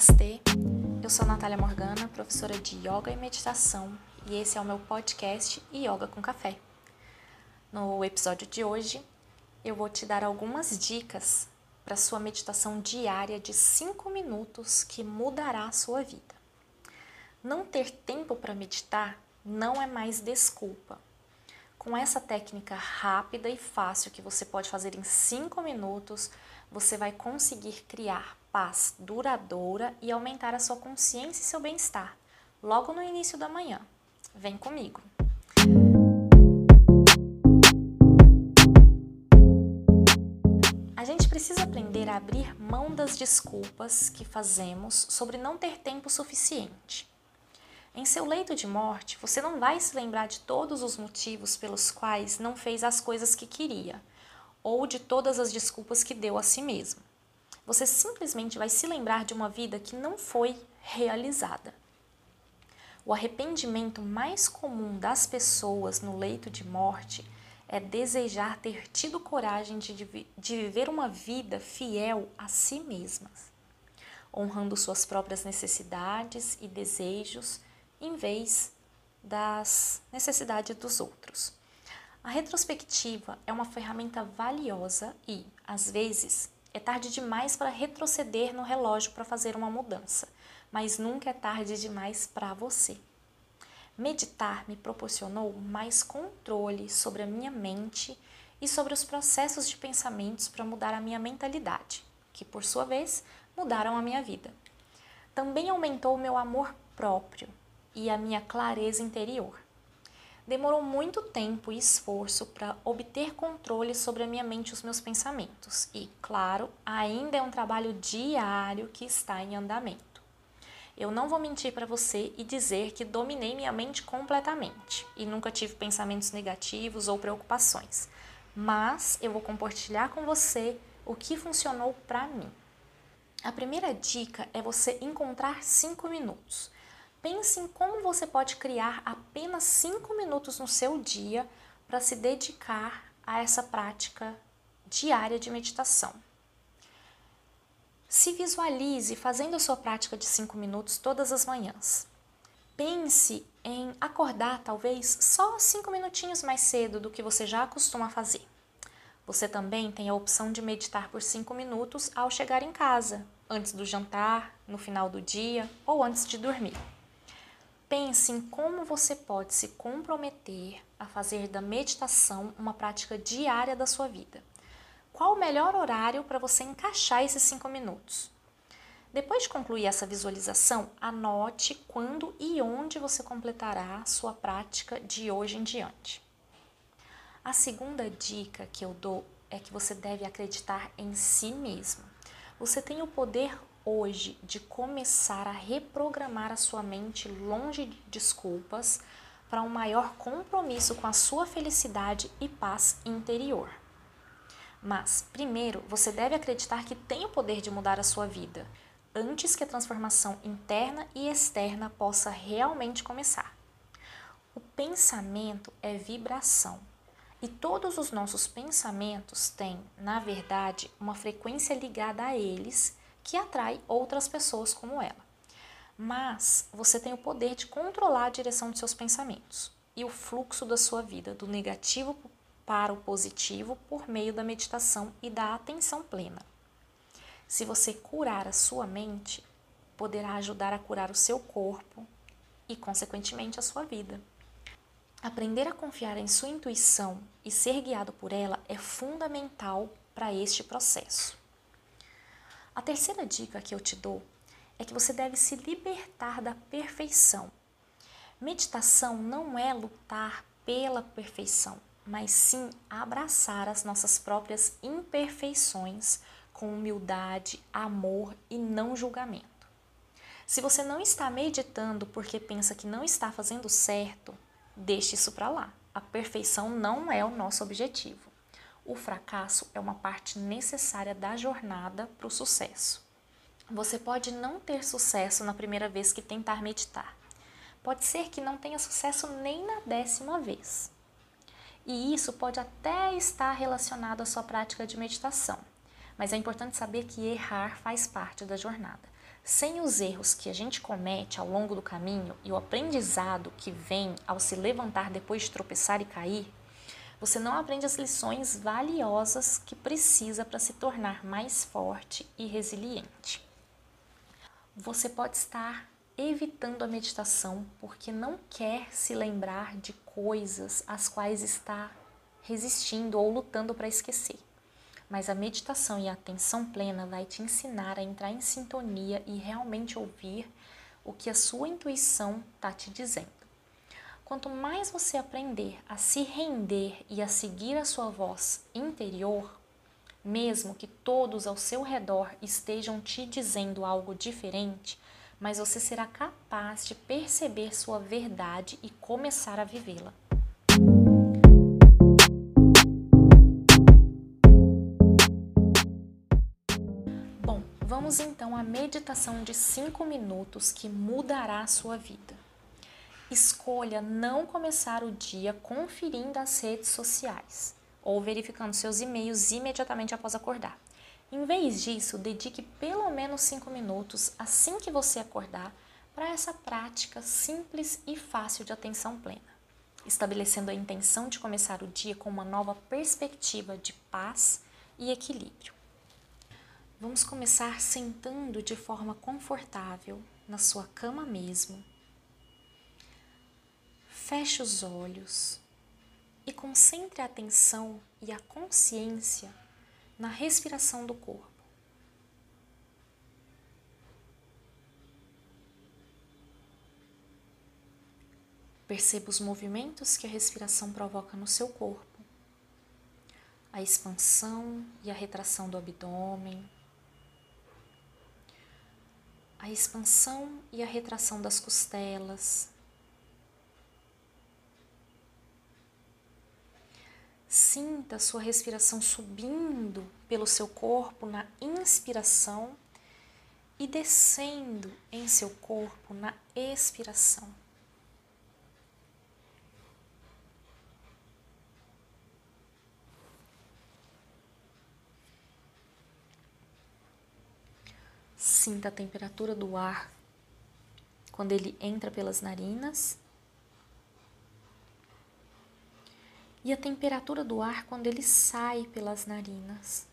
Namastê, eu sou Natália Morgana, professora de Yoga e Meditação, e esse é o meu podcast Yoga com Café. No episódio de hoje, eu vou te dar algumas dicas para sua meditação diária de 5 minutos que mudará a sua vida. Não ter tempo para meditar não é mais desculpa. Com essa técnica rápida e fácil que você pode fazer em 5 minutos, você vai conseguir criar paz duradoura e aumentar a sua consciência e seu bem-estar logo no início da manhã. Vem comigo! A gente precisa aprender a abrir mão das desculpas que fazemos sobre não ter tempo suficiente. Em seu leito de morte, você não vai se lembrar de todos os motivos pelos quais não fez as coisas que queria, ou de todas as desculpas que deu a si mesmo. Você simplesmente vai se lembrar de uma vida que não foi realizada. O arrependimento mais comum das pessoas no leito de morte é desejar ter tido coragem de, de viver uma vida fiel a si mesmas, honrando suas próprias necessidades e desejos em vez das necessidades dos outros. A retrospectiva é uma ferramenta valiosa e, às vezes, é tarde demais para retroceder no relógio para fazer uma mudança, mas nunca é tarde demais para você. Meditar me proporcionou mais controle sobre a minha mente e sobre os processos de pensamentos para mudar a minha mentalidade, que por sua vez mudaram a minha vida. Também aumentou o meu amor próprio e a minha clareza interior. Demorou muito tempo e esforço para obter controle sobre a minha mente e os meus pensamentos, e, claro, ainda é um trabalho diário que está em andamento. Eu não vou mentir para você e dizer que dominei minha mente completamente e nunca tive pensamentos negativos ou preocupações, mas eu vou compartilhar com você o que funcionou para mim. A primeira dica é você encontrar cinco minutos Pense em como você pode criar apenas 5 minutos no seu dia para se dedicar a essa prática diária de meditação. Se visualize fazendo a sua prática de 5 minutos todas as manhãs. Pense em acordar talvez só 5 minutinhos mais cedo do que você já costuma fazer. Você também tem a opção de meditar por 5 minutos ao chegar em casa, antes do jantar, no final do dia ou antes de dormir. Pense em como você pode se comprometer a fazer da meditação uma prática diária da sua vida. Qual o melhor horário para você encaixar esses cinco minutos? Depois de concluir essa visualização, anote quando e onde você completará sua prática de hoje em diante. A segunda dica que eu dou é que você deve acreditar em si mesmo. Você tem o poder hoje de começar a reprogramar a sua mente longe de desculpas para um maior compromisso com a sua felicidade e paz interior. Mas, primeiro, você deve acreditar que tem o poder de mudar a sua vida, antes que a transformação interna e externa possa realmente começar. O pensamento é vibração. E todos os nossos pensamentos têm, na verdade, uma frequência ligada a eles que atrai outras pessoas como ela. Mas você tem o poder de controlar a direção dos seus pensamentos e o fluxo da sua vida, do negativo para o positivo, por meio da meditação e da atenção plena. Se você curar a sua mente, poderá ajudar a curar o seu corpo e, consequentemente, a sua vida. Aprender a confiar em sua intuição e ser guiado por ela é fundamental para este processo. A terceira dica que eu te dou é que você deve se libertar da perfeição. Meditação não é lutar pela perfeição, mas sim abraçar as nossas próprias imperfeições com humildade, amor e não julgamento. Se você não está meditando porque pensa que não está fazendo certo, deixe isso para lá. A perfeição não é o nosso objetivo o fracasso é uma parte necessária da jornada para o sucesso. Você pode não ter sucesso na primeira vez que tentar meditar. Pode ser que não tenha sucesso nem na décima vez. E isso pode até estar relacionado à sua prática de meditação. Mas é importante saber que errar faz parte da jornada. Sem os erros que a gente comete ao longo do caminho e o aprendizado que vem ao se levantar depois de tropeçar e cair, você não aprende as lições valiosas que precisa para se tornar mais forte e resiliente. Você pode estar evitando a meditação porque não quer se lembrar de coisas às quais está resistindo ou lutando para esquecer. Mas a meditação e a atenção plena vai te ensinar a entrar em sintonia e realmente ouvir o que a sua intuição está te dizendo. Quanto mais você aprender a se render e a seguir a sua voz interior, mesmo que todos ao seu redor estejam te dizendo algo diferente, mas você será capaz de perceber sua verdade e começar a vivê-la. Vamos então à meditação de 5 minutos que mudará a sua vida. Escolha não começar o dia conferindo as redes sociais ou verificando seus e-mails imediatamente após acordar. Em vez disso, dedique pelo menos 5 minutos assim que você acordar para essa prática simples e fácil de atenção plena, estabelecendo a intenção de começar o dia com uma nova perspectiva de paz e equilíbrio. Vamos começar sentando de forma confortável na sua cama mesmo. Feche os olhos e concentre a atenção e a consciência na respiração do corpo. Perceba os movimentos que a respiração provoca no seu corpo, a expansão e a retração do abdômen a expansão e a retração das costelas. Sinta sua respiração subindo pelo seu corpo na inspiração e descendo em seu corpo na expiração. Sinta a temperatura do ar quando ele entra pelas narinas e a temperatura do ar quando ele sai pelas narinas.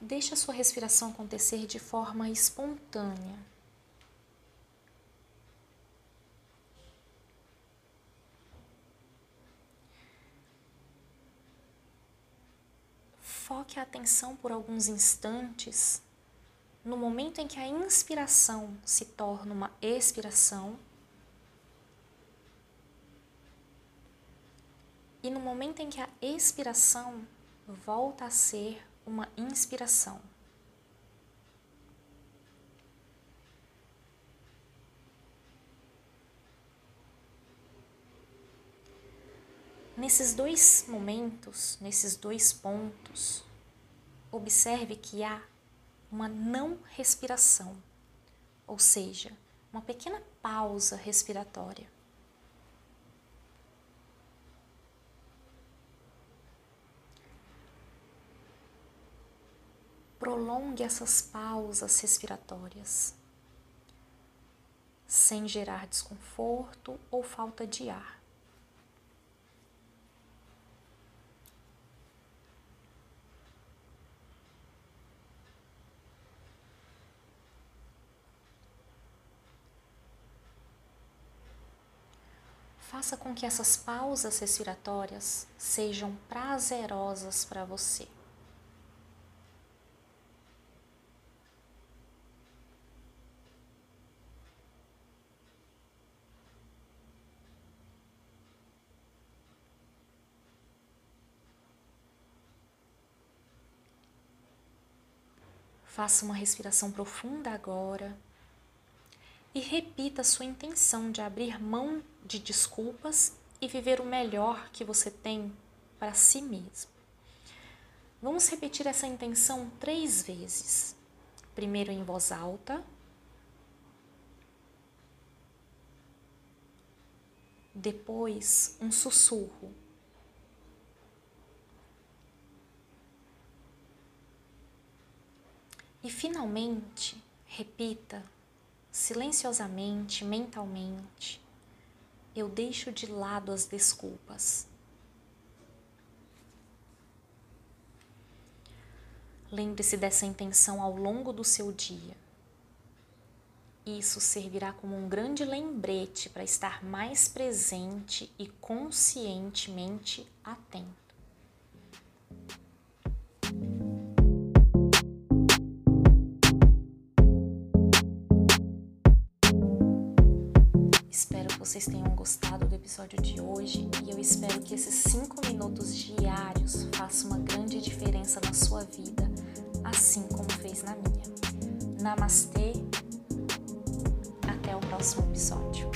Deixe a sua respiração acontecer de forma espontânea. Foque a atenção por alguns instantes no momento em que a inspiração se torna uma expiração e no momento em que a expiração volta a ser uma inspiração. Nesses dois momentos, nesses dois pontos, observe que há uma não respiração, ou seja, uma pequena pausa respiratória. Prolongue essas pausas respiratórias, sem gerar desconforto ou falta de ar. Faça com que essas pausas respiratórias sejam prazerosas para você. Faça uma respiração profunda agora e repita sua intenção de abrir mão de desculpas e viver o melhor que você tem para si mesmo. Vamos repetir essa intenção três vezes. Primeiro em voz alta. depois um sussurro. E finalmente, repita silenciosamente, mentalmente: eu deixo de lado as desculpas. Lembre-se dessa intenção ao longo do seu dia. Isso servirá como um grande lembrete para estar mais presente e conscientemente atento. Vocês tenham gostado do episódio de hoje e eu espero que esses 5 minutos diários façam uma grande diferença na sua vida, assim como fez na minha. Namastê! Até o próximo episódio.